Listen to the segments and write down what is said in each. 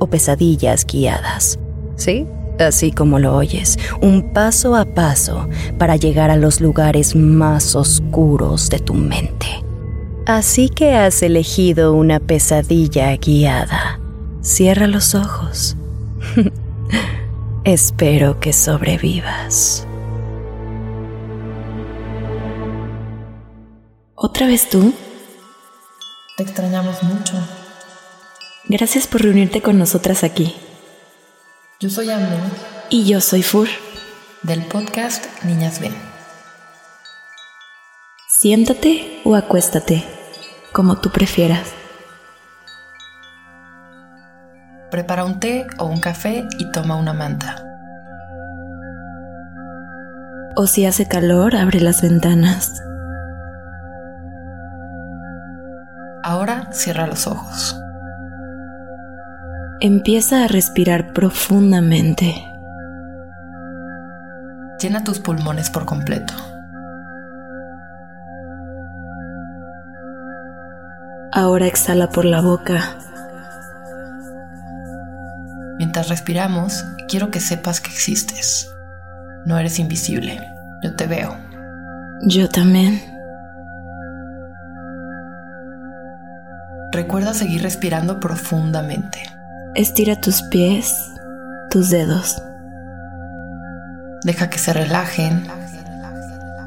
o pesadillas guiadas. ¿Sí? Así como lo oyes, un paso a paso para llegar a los lugares más oscuros de tu mente. Así que has elegido una pesadilla guiada. Cierra los ojos. Espero que sobrevivas. ¿Otra vez tú? Te extrañamos mucho. Gracias por reunirte con nosotras aquí. Yo soy Amne. Y yo soy Fur. Del podcast Niñas Ven. Siéntate o acuéstate, como tú prefieras. Prepara un té o un café y toma una manta. O si hace calor, abre las ventanas. Ahora cierra los ojos. Empieza a respirar profundamente. Llena tus pulmones por completo. Ahora exhala por la boca. Mientras respiramos, quiero que sepas que existes. No eres invisible. Yo te veo. Yo también. Recuerda seguir respirando profundamente. Estira tus pies, tus dedos. Deja que se relajen.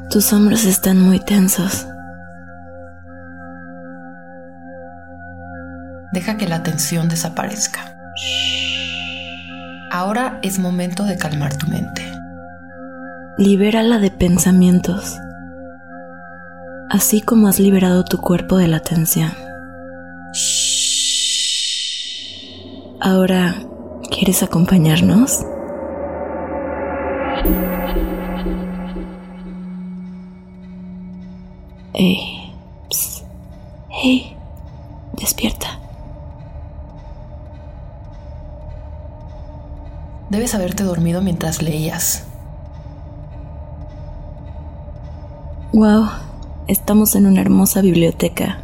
Tus hombros están muy tensos. Deja que la tensión desaparezca. Ahora es momento de calmar tu mente. Libérala de pensamientos, así como has liberado tu cuerpo de la tensión. Ahora, ¿quieres acompañarnos? Hey, hey, despierta. Debes haberte dormido mientras leías. Wow, estamos en una hermosa biblioteca.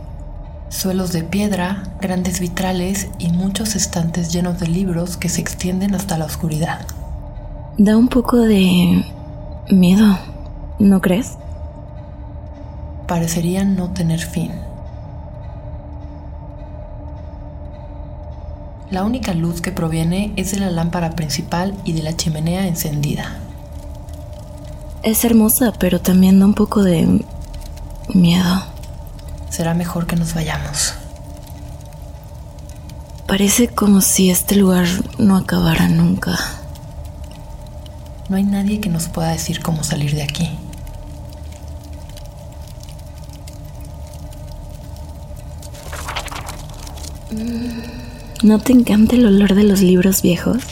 Suelos de piedra, grandes vitrales y muchos estantes llenos de libros que se extienden hasta la oscuridad. Da un poco de miedo, ¿no crees? Parecerían no tener fin. La única luz que proviene es de la lámpara principal y de la chimenea encendida. Es hermosa, pero también da un poco de miedo. Será mejor que nos vayamos. Parece como si este lugar no acabara nunca. No hay nadie que nos pueda decir cómo salir de aquí. ¿No te encanta el olor de los libros viejos?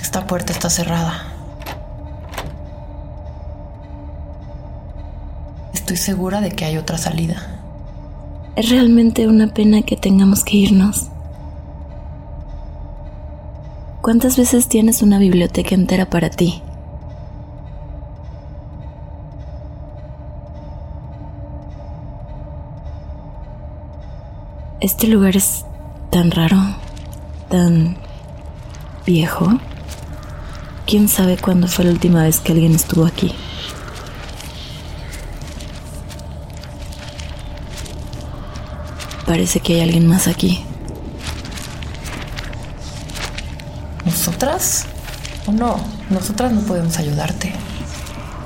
Esta puerta está cerrada. Estoy segura de que hay otra salida. Es realmente una pena que tengamos que irnos. ¿Cuántas veces tienes una biblioteca entera para ti? Este lugar es tan raro, tan viejo. ¿Quién sabe cuándo fue la última vez que alguien estuvo aquí? Parece que hay alguien más aquí. ¿Nosotras? ¿O no? Nosotras no podemos ayudarte.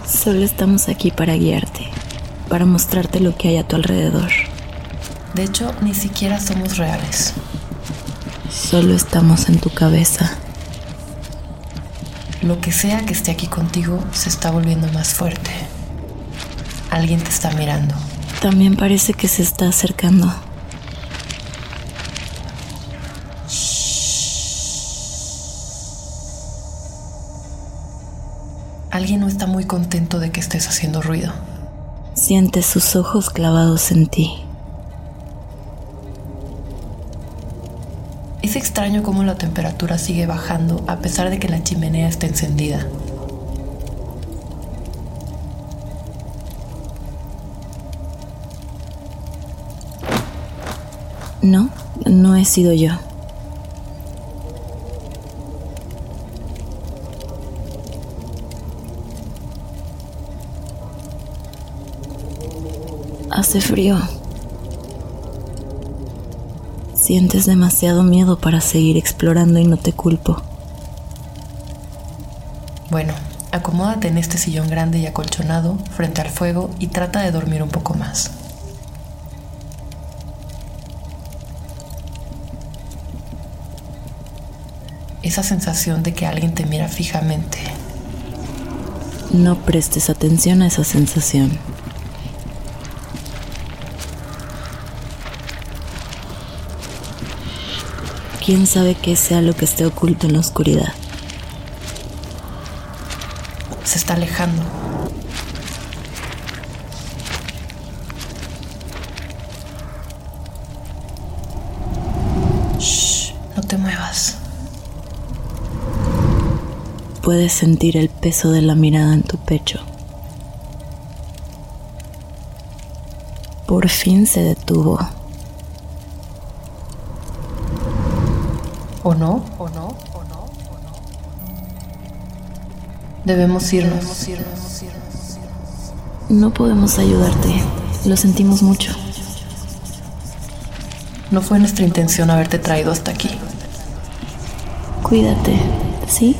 Solo estamos aquí para guiarte, para mostrarte lo que hay a tu alrededor. De hecho, ni siquiera somos reales. Solo estamos en tu cabeza. Lo que sea que esté aquí contigo se está volviendo más fuerte. Alguien te está mirando. También parece que se está acercando. Alguien no está muy contento de que estés haciendo ruido. Siente sus ojos clavados en ti. Es extraño cómo la temperatura sigue bajando a pesar de que la chimenea está encendida. No, no he sido yo. Hace frío. Sientes demasiado miedo para seguir explorando y no te culpo. Bueno, acomódate en este sillón grande y acolchonado frente al fuego y trata de dormir un poco más. Esa sensación de que alguien te mira fijamente. No prestes atención a esa sensación. Quién sabe qué sea lo que esté oculto en la oscuridad. Se está alejando. Shh, no te muevas. Puedes sentir el peso de la mirada en tu pecho. Por fin se detuvo. ¿O no? ¿O no? ¿O no? ¿O no? Debemos irnos. No podemos ayudarte. Lo sentimos mucho. No fue nuestra intención haberte traído hasta aquí. Cuídate, ¿sí?